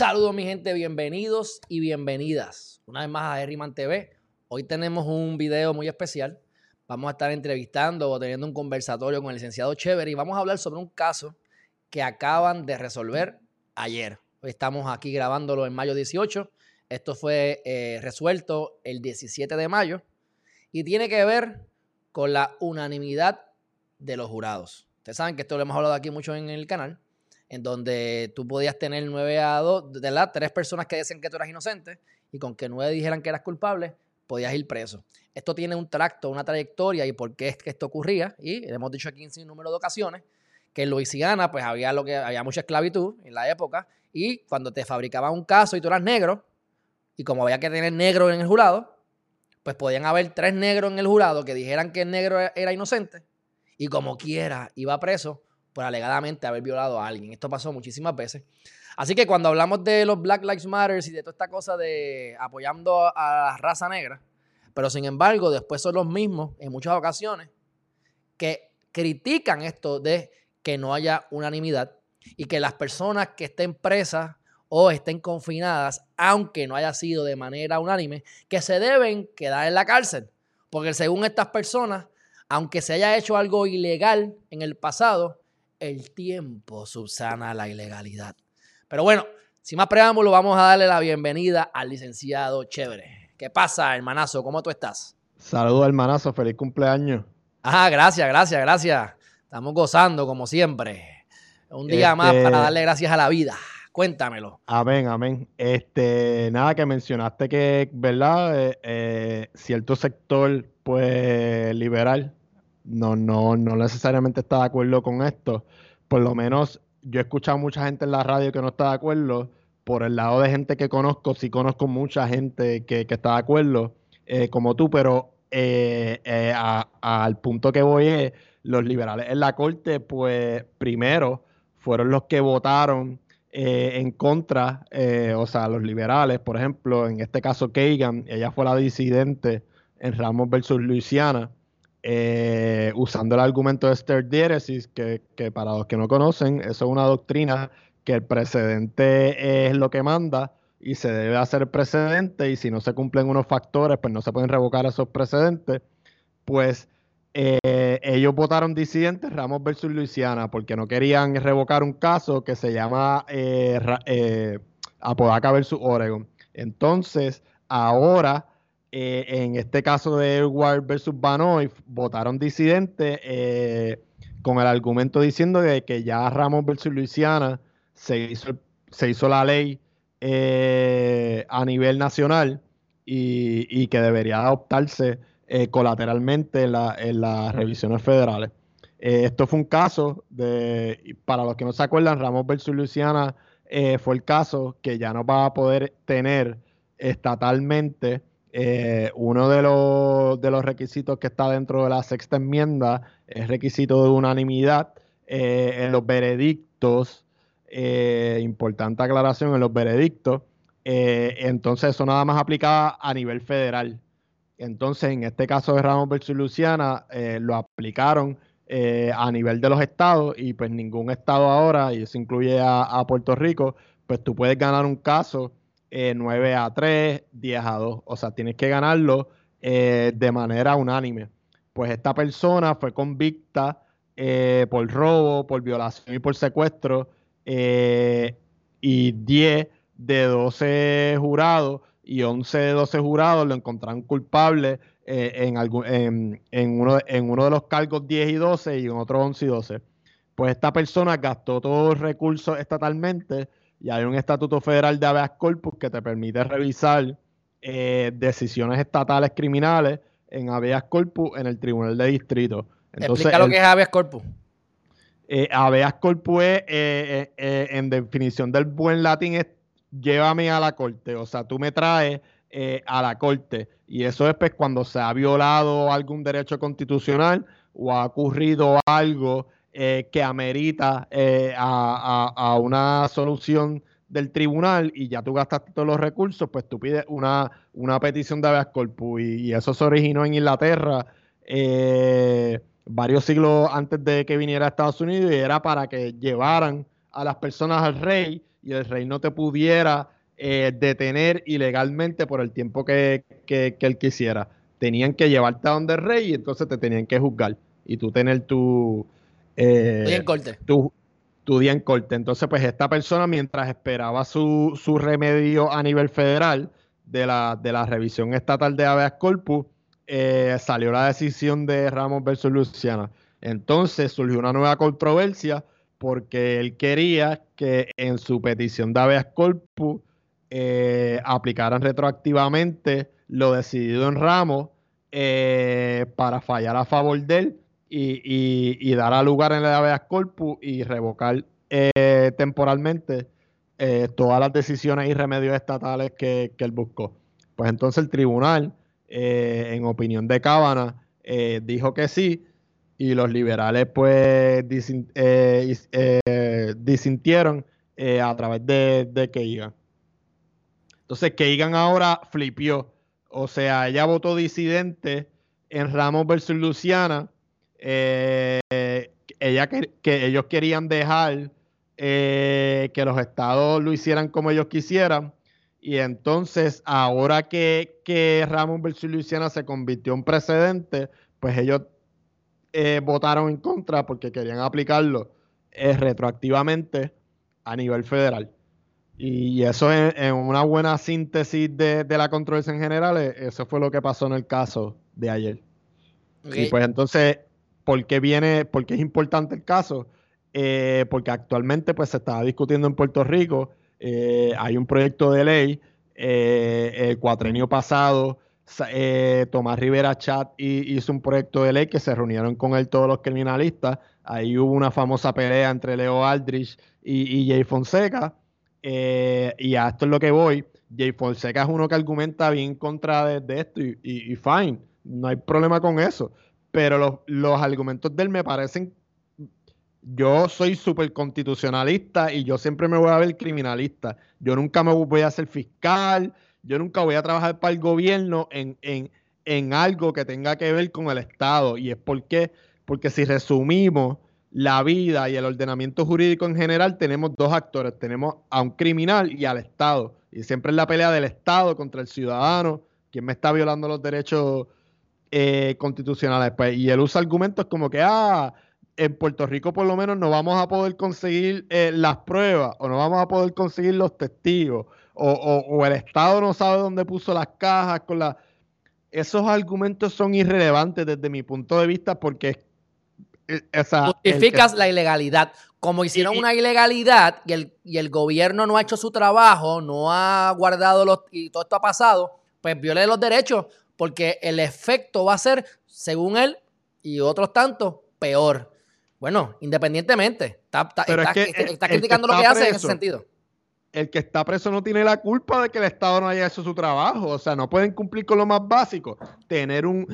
Saludos mi gente, bienvenidos y bienvenidas una vez más a Herriman TV. Hoy tenemos un video muy especial. Vamos a estar entrevistando o teniendo un conversatorio con el licenciado Chévere y vamos a hablar sobre un caso que acaban de resolver ayer. Hoy estamos aquí grabándolo en mayo 18. Esto fue eh, resuelto el 17 de mayo y tiene que ver con la unanimidad de los jurados. Ustedes saben que esto lo hemos hablado aquí mucho en el canal en donde tú podías tener nueve a dos, de las tres personas que decían que tú eras inocente y con que nueve dijeran que eras culpable, podías ir preso. Esto tiene un tracto, una trayectoria y por qué es que esto ocurría. Y hemos dicho aquí en sin número de ocasiones que en Luisiana pues había, lo que, había mucha esclavitud en la época y cuando te fabricaban un caso y tú eras negro y como había que tener negro en el jurado, pues podían haber tres negros en el jurado que dijeran que el negro era inocente y como quiera iba preso por alegadamente haber violado a alguien. Esto pasó muchísimas veces. Así que cuando hablamos de los Black Lives Matter y de toda esta cosa de apoyando a la raza negra, pero sin embargo después son los mismos en muchas ocasiones que critican esto de que no haya unanimidad y que las personas que estén presas o estén confinadas, aunque no haya sido de manera unánime, que se deben quedar en la cárcel. Porque según estas personas, aunque se haya hecho algo ilegal en el pasado, el tiempo subsana la ilegalidad. Pero bueno, sin más preámbulo, vamos a darle la bienvenida al licenciado Chévere. ¿Qué pasa, hermanazo? ¿Cómo tú estás? Saludos, hermanazo. Feliz cumpleaños. Ah, gracias, gracias, gracias. Estamos gozando como siempre. Un día más para este darle gracias a la vida. Cuéntamelo. Amén, amén. Este, nada, que mencionaste que, ¿verdad? Eh, eh, cierto sector, pues, liberal, no, no, no necesariamente está de acuerdo con esto. Por lo menos yo he escuchado mucha gente en la radio que no está de acuerdo. Por el lado de gente que conozco, sí conozco mucha gente que, está de acuerdo, eh, como tú, pero eh, eh, al punto que voy es, los liberales en la corte, pues primero fueron los que votaron en contra, o sea, los liberales, por ejemplo, en este caso Kagan, ella fue la disidente en Ramos versus Luisiana, eh, usando el argumento de sterdiéresis, que, que para los que no conocen, eso es una doctrina que el precedente es lo que manda y se debe hacer precedente y si no se cumplen unos factores, pues no se pueden revocar esos precedentes, pues eh, ellos votaron disidentes Ramos versus Luisiana porque no querían revocar un caso que se llama eh, Apodaca versus Oregon. Entonces, ahora eh, en este caso de Edward versus Banoy, votaron disidentes eh, con el argumento diciendo de que ya Ramos versus Luisiana se hizo, la ley eh, a nivel nacional y, que debería adoptarse colateralmente en, las revisiones federales. esto fue un caso de, para los que no se acuerdan, Ramos versus Luisiana fue el caso que ya no va a poder tener estatalmente eh, uno de los, requisitos que está dentro de la sexta enmienda es requisito de unanimidad eh, en los veredictos. Eh, importante aclaración en los veredictos. entonces, eso nada más aplicaba a nivel federal. Entonces, en este caso de Ramos versus Luciana, lo aplicaron a nivel de los estados y pues ningún estado ahora, y eso incluye a Puerto Rico, pues tú puedes ganar un caso 9 eh, a 3, 10 a 2. O sea, tienes que ganarlo eh, de manera unánime. Pues esta persona fue convicta eh, por robo, por violación y por secuestro. y 10 de 12 jurados y 11 de 12 jurados lo encontraron culpable en, en, uno, en uno de los cargos 10 y 12 y en otro 11 y 12. Pues esta persona gastó todos los recursos estatalmente y hay un estatuto federal de habeas corpus que te permite revisar eh, decisiones estatales criminales en habeas corpus en el tribunal de distrito. Entonces, Explica lo que es habeas corpus. Eh, habeas corpus es, eh, en definición del buen latín, es llévame a la corte. O sea, tú me traes a la corte. Y eso es pues, cuando se ha violado algún derecho constitucional o ha ocurrido algo eh, que amerita eh, a, una solución del tribunal y ya tú gastaste todos los recursos, pues tú pides una, una petición de habeas corpus y, eso se originó en Inglaterra eh, varios siglos antes de que viniera a Estados Unidos y era para que llevaran a las personas al rey y el rey no te pudiera eh, detener ilegalmente por el tiempo que, él quisiera. Tenían que llevarte a donde el rey y entonces te tenían que juzgar y tú tener tu... Eh, día en corte. Tu, día en corte. Entonces, pues esta persona, mientras esperaba su, su remedio a nivel federal de la, de la revisión estatal de habeas corpus, eh, salió la decisión de Ramos versus Luciana. Entonces surgió una nueva controversia porque él quería que en su petición de habeas corpus eh, aplicaran retroactivamente lo decidido en Ramos eh, para fallar a favor de él y, dar a lugar en el habeas corpus y revocar eh, temporalmente todas las decisiones y remedios estatales que, él buscó. Pues entonces el tribunal, en opinión de Cábana, dijo que sí, y los liberales pues disintieron a través de, de Keigan. Entonces Keigan ahora flipió. O sea, ella votó disidente en Ramos versus Luciana. Eh, ella que, ellos querían dejar eh, que los estados lo hicieran como ellos quisieran. Y entonces, ahora que, que Ramos versus Luciana se convirtió en precedente, pues ellos eh, votaron en contra porque querían aplicarlo retroactivamente a nivel federal. Y eso es, una buena síntesis de, la controversia en general. E, eso fue lo que pasó en el caso de ayer. Y pues entonces, ¿por qué viene, por qué es importante el caso? Eh, porque actualmente pues se estaba discutiendo en Puerto Rico. Eh, hay un proyecto de ley. Eh, el cuatrenio pasado, Tomás Rivera Chat hizo un proyecto de ley que se reunieron con él todos los criminalistas. Ahí hubo una famosa pelea entre Leo Aldrich y, y Jay Fonseca. Y a esto es lo que voy. Jay Fonseca es uno que argumenta bien contra de, esto y, fine, no hay problema con eso. Pero los, argumentos de él me parecen. Yo soy súper constitucionalista y yo siempre me voy a ver criminalista. Yo nunca me voy a hacer fiscal, yo nunca voy a trabajar para el gobierno en, en, en algo que tenga que ver con el Estado. Y es porque, porque si resumimos, la vida y el ordenamiento jurídico en general, tenemos dos actores. Tenemos a un criminal y al Estado. Y siempre es la pelea del Estado contra el ciudadano, quien me está violando los derechos eh, constitucionales. Pues, y él usa argumentos como que, ah, en Puerto Rico por lo menos no vamos a poder conseguir eh, las pruebas o no vamos a poder conseguir los testigos o, o el Estado no sabe dónde puso las cajas con la... Esos argumentos son irrelevantes desde mi punto de vista porque eh, Justificas la ilegalidad. Como hicieron una ilegalidad y el, y el gobierno no ha hecho su trabajo, no ha guardado los. y todo esto ha pasado, pues viole los derechos, porque el efecto va a ser, según él y otros tantos, peor. Bueno, independientemente, está, criticando lo que hace en ese sentido. El que está preso no tiene la culpa de que el Estado no haya hecho su trabajo. O sea, no pueden cumplir con lo más básico. Tener un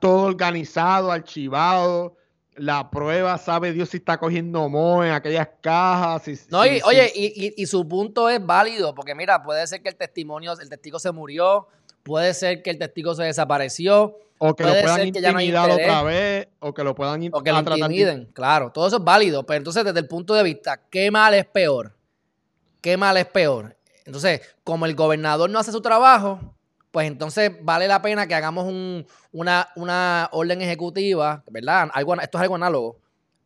todo organizado, archivado, la prueba, sabe Dios si está cogiendo moho en aquellas cajas. no, y, oye, y, su punto es válido, porque mira, puede ser que el testimonio, el testigo se murió, puede ser que el testigo se desapareció, o que puede lo puedan intimidar otra vez, o que lo puedan o que lo intimiden, claro, todo eso es válido, pero entonces desde el punto de vista, ¿qué mal es peor? ¿Qué mal es peor? Entonces, como el gobernador no hace su trabajo, pues entonces vale la pena que hagamos una, una, orden ejecutiva, ¿verdad? Algo, esto es algo análogo,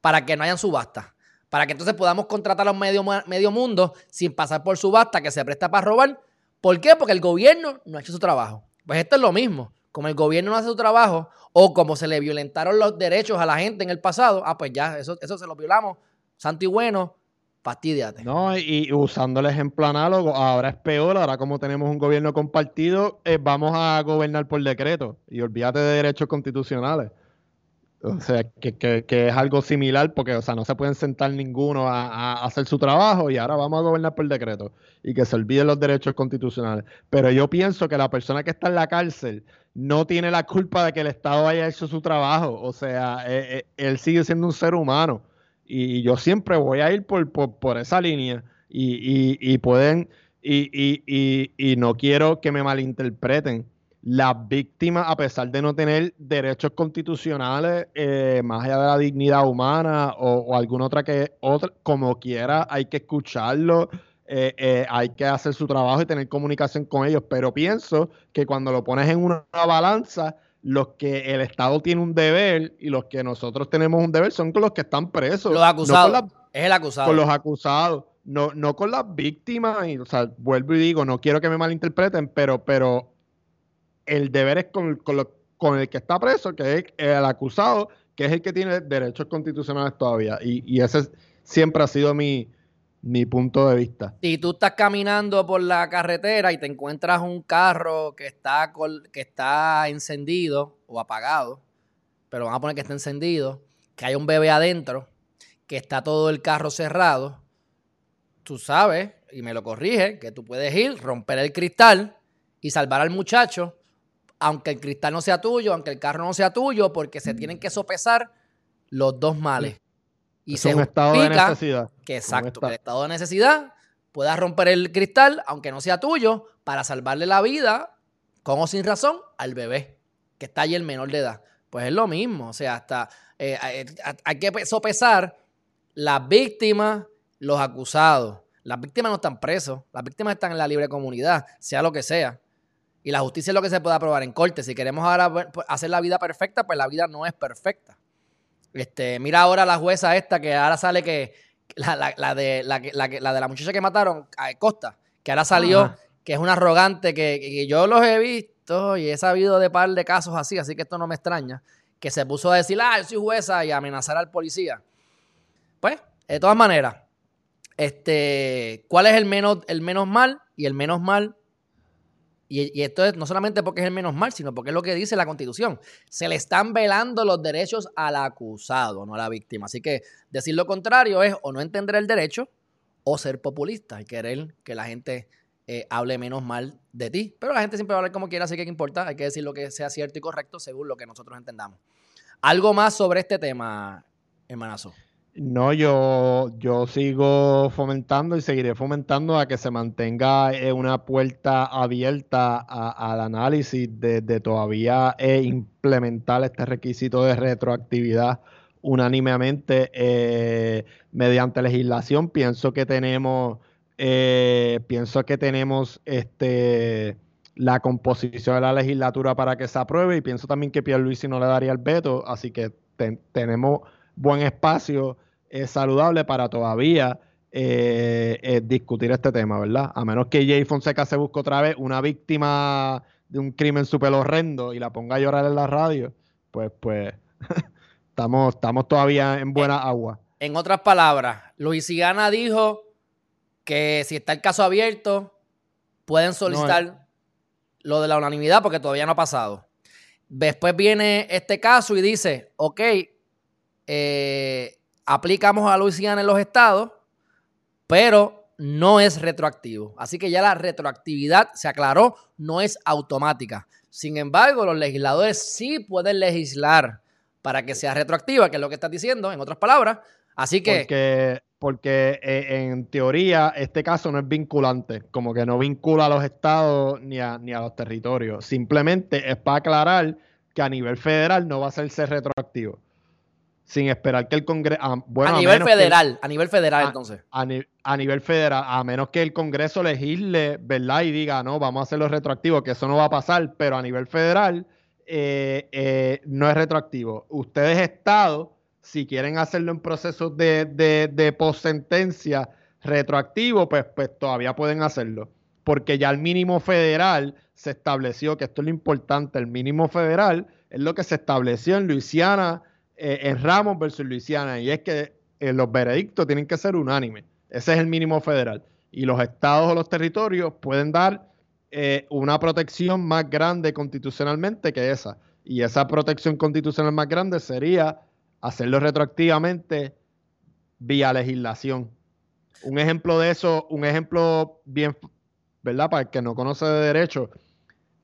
para que no hayan subastas. Para que entonces podamos contratar a los medio, medio mundo sin pasar por subasta que se presta para robar. ¿Por qué? Porque el gobierno no ha hecho su trabajo. Pues esto es lo mismo. Como el gobierno no hace su trabajo, o como se le violentaron los derechos a la gente en el pasado, ah, pues ya, eso, eso se lo violamos. Santo y bueno, fastidiate. No, y, usando el ejemplo análogo, ahora es peor, ahora como tenemos un gobierno compartido, eh, vamos a gobernar por decreto y olvídate de derechos constitucionales. O sea, que, es algo similar porque, o sea, no se pueden sentar ninguno a, hacer su trabajo y ahora vamos a gobernar por decreto y que se olviden los derechos constitucionales. Pero yo pienso que la persona que está en la cárcel no tiene la culpa de que el Estado haya hecho su trabajo. O sea, eh, eh, él sigue siendo un ser humano y yo siempre voy a ir por, por, esa línea y, pueden, y, no quiero que me malinterpreten. Las víctimas, a pesar de no tener derechos constitucionales, eh, más allá de la dignidad humana o, alguna otra que otra, como quiera, hay que escucharlo. eh, eh, hay que hacer su trabajo y tener comunicación con ellos, pero pienso que cuando lo pones en una, balanza, los que el Estado tiene un deber y los que nosotros tenemos un deber son con los que están presos. Los acusados. es el acusado. Con los acusados, no, no con las víctimas. Y, o sea, vuelvo y digo, no quiero que me malinterpreten, pero, pero el deber es con, el que está preso, que es el acusado, que es el que tiene derechos constitucionales todavía. Y, ese siempre ha sido mi, mi punto de vista. Si tú estás caminando por la carretera y te encuentras un carro que está, que está encendido o apagado, pero vamos a poner que está encendido, que hay un bebé adentro, que está todo el carro cerrado, tú sabes, y me lo corrige, que tú puedes ir, romper el cristal y salvar al muchacho, aunque el cristal no sea tuyo, aunque el carro no sea tuyo, porque se tienen que sopesar los dos males. Y es un estado de necesidad. Que exacto, que el estado de necesidad puedas romper el cristal, aunque no sea tuyo, para salvarle la vida, con o sin razón, al bebé, que está ahí el menor de edad. Pues es lo mismo, o sea, hasta eh, eh, hay que sopesar las víctimas, los acusados. Las víctimas no están presos, las víctimas están en la libre comunidad, sea lo que sea. Y la justicia es lo que se puede aprobar en corte. Si queremos ahora hacer la vida perfecta, pues la vida no es perfecta. Este, mira ahora la jueza esta que ahora sale que la, de, la, de la muchacha que mataron, Costa, que ahora salió, que es una arrogante, que, yo los he visto y he sabido de par de casos así, así que esto no me extraña, que se puso a decir, ah, yo soy jueza y amenazar al policía. Pues, de todas maneras, este, ¿cuál es el menos, el menos mal? Y el menos mal y, esto es no solamente porque es el menos mal, sino porque es lo que dice la Constitución. Se le están velando los derechos al acusado, no a la víctima. Así que decir lo contrario es o no entender el derecho o ser populista y querer que la gente eh, hable menos mal de ti. Pero la gente siempre va a hablar como quiera, así que ¿qué importa? Hay que decir lo que sea cierto y correcto según lo que nosotros entendamos. ¿Algo más sobre este tema, hermanazo? No, yo, yo sigo fomentando y seguiré fomentando a que se mantenga eh, una puerta abierta al análisis de, todavía eh, implementar este requisito de retroactividad unánimemente eh, mediante legislación. Pienso que tenemos, pienso que tenemos este la composición de la legislatura para que se apruebe y pienso también que Pierluisi no le daría el veto, así que tenemos buen espacio eh, saludable para todavía eh, eh, discutir este tema, ¿verdad? A menos que Jay Fonseca se busque otra vez una víctima de un crimen súper horrendo y la ponga a llorar en la radio, pues, pues, estamos, estamos todavía en buena agua. En otras palabras, Luisiana dijo que si está el caso abierto, pueden solicitar lo de la unanimidad porque todavía no ha pasado. Después viene este caso y dice, ok, eh, aplicamos a Luisiana en los estados, pero no es retroactivo. Así que ya la retroactividad se aclaró, no es automática. Sin embargo, los legisladores sí pueden legislar para que sea retroactiva, que es lo que estás diciendo, en otras palabras. Así que... Porque, eh, en teoría este caso no es vinculante, como que no vincula a los estados ni a, ni a los territorios. Simplemente es para aclarar que a nivel federal no va a ser retroactivo sin esperar que el Congreso... Ah, a nivel federal, a nivel federal entonces. A, nivel federal, a menos que el Congreso legisle, ¿verdad? Y diga, no, vamos a hacerlo retroactivo, que eso no va a pasar, pero a nivel federal eh, eh, no es retroactivo. Ustedes, Estado, si quieren hacerlo en procesos de, de, de post-sentencia retroactivo, pues, pues todavía pueden hacerlo. Porque ya el mínimo federal se estableció, que esto es lo importante, el mínimo federal es lo que se estableció en Luisiana eh, en Ramos versus Luisiana, y es que eh, los veredictos tienen que ser unánimes. Ese es el mínimo federal. Y los estados o los territorios pueden dar eh, una protección más grande constitucionalmente que esa. Y esa protección constitucional más grande sería hacerlo retroactivamente vía legislación. Un ejemplo de eso, un ejemplo bien, ¿verdad? Para el que no conoce de derecho,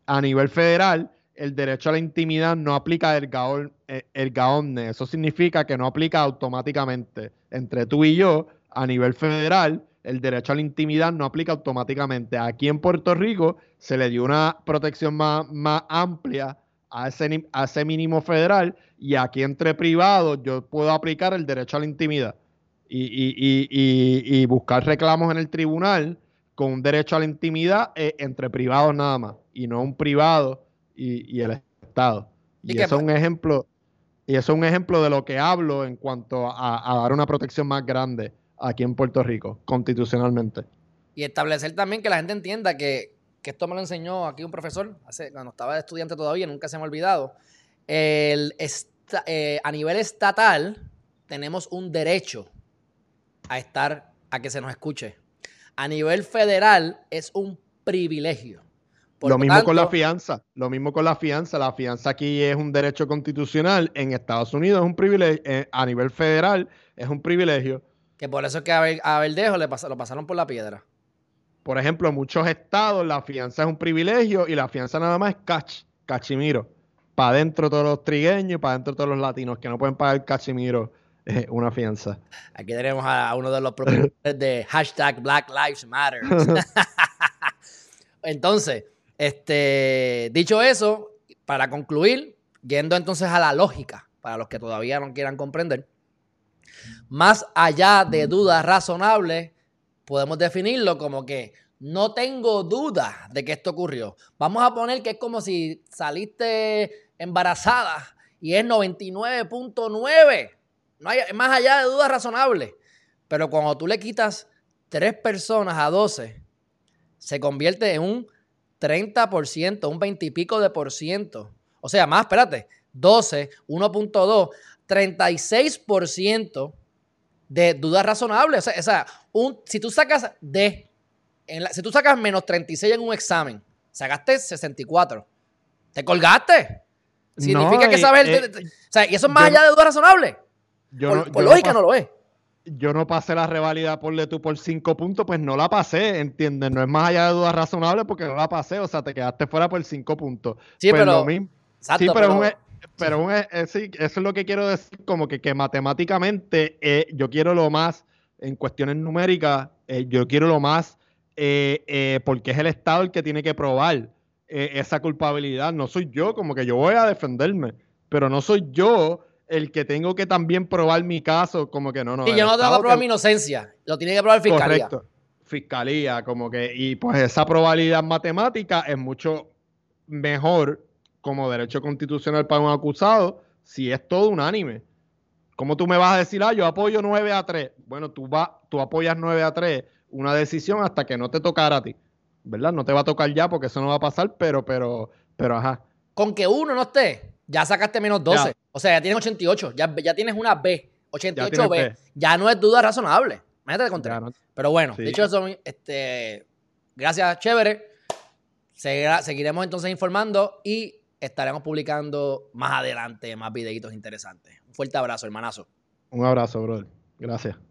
a nivel federal, el derecho a la intimidad no aplica el gaón, eh, el gaonne. Eso significa que no aplica automáticamente. Entre tú y yo, a nivel federal, el derecho a la intimidad no aplica automáticamente. Aquí en Puerto Rico se le dio una protección más, más amplia a ese, a ese mínimo federal y aquí entre privados yo puedo aplicar el derecho a la intimidad. y, buscar reclamos en el tribunal con un derecho a la intimidad eh, entre privados nada más, y no un privado y, el Estado. Y, eso es un ejemplo, y eso es un ejemplo de lo que hablo en cuanto a, dar una protección más grande aquí en Puerto Rico, constitucionalmente. Y establecer también que la gente entienda que, esto me lo enseñó aquí un profesor, hace, cuando estaba de estudiante todavía, nunca se me ha olvidado. El, eh, a nivel estatal, tenemos un derecho a estar, a que se nos escuche. A nivel federal es un privilegio. Lo mismo con la fianza, lo mismo con la fianza. La fianza aquí es un derecho constitucional, en Estados Unidos es un privilegio, eh, a nivel federal es un privilegio. Que por eso es que a, Verdejo le lo pasaron por la piedra. Por ejemplo, en muchos estados la fianza es un privilegio y la fianza nada más es cach, cachimiro. Para adentro todos los trigueños, para adentro todos los latinos que no pueden pagar cachimiro una fianza. Aquí tenemos a uno de los propietarios de hashtag Black Lives Matter. entonces, este, dicho eso, para concluir, yendo entonces a la lógica, para los que todavía no quieran comprender, más allá de dudas razonables, podemos definirlo como que no tengo duda de que esto ocurrió. Vamos a poner que es como si saliste embarazada y es 99.9 no más allá de dudas razonables. Pero cuando tú le quitas tres personas a 12, se convierte en un 30%, un 20 y pico de por ciento. O sea, más, espérate, 12, 1.2, 36% de dudas razonables. O sea, un, si tú sacas D, si tú sacas menos 36 en un examen, sacaste 64. Te colgaste. Significa que sabes. Eh, o sea, y eso es más allá de dudas razonables por, lógica no, lo es. Yo no pasé la rivalidad por tú por cinco puntos, pues no la pasé, ¿entiendes? No es más allá de dudas razonables porque no la pasé, o sea, te quedaste fuera por cinco puntos. Sí, pues pero... sí, pero, e, pero e, eso es lo que quiero decir, como que, que matemáticamente eh, yo quiero lo más, en cuestiones numéricas, eh, yo quiero lo más, eh, porque es el Estado el que tiene que probar esa culpabilidad, no soy yo, como que yo voy a defenderme, pero no soy yo el que tengo que también probar mi caso, como que no, no. Y yo no tengo que probar mi inocencia, lo tiene que probar fiscalía. Correcto, fiscalía, como que, y pues esa probabilidad matemática es mucho mejor como derecho constitucional para un acusado si es todo unánime. ¿Cómo tú me vas a decir, ah, yo apoyo 9 a 3? Bueno, tú, va, tú apoyas 9 a 3 una decisión hasta que no te tocara a ti, ¿verdad? No te va a tocar ya porque eso no va a pasar, pero, pero, pero, ajá. Con que uno no esté, ya sacaste menos 12. O sea, ya tienes 88. Ya, ya tienes una B. 88B. Ya, no es duda razonable. Imagínate de contar. Pero bueno, dicho eso, este, gracias, chévere. seguiremos entonces informando y estaremos publicando más adelante más videitos interesantes. Un fuerte abrazo, hermanazo. Un abrazo, brother. Gracias.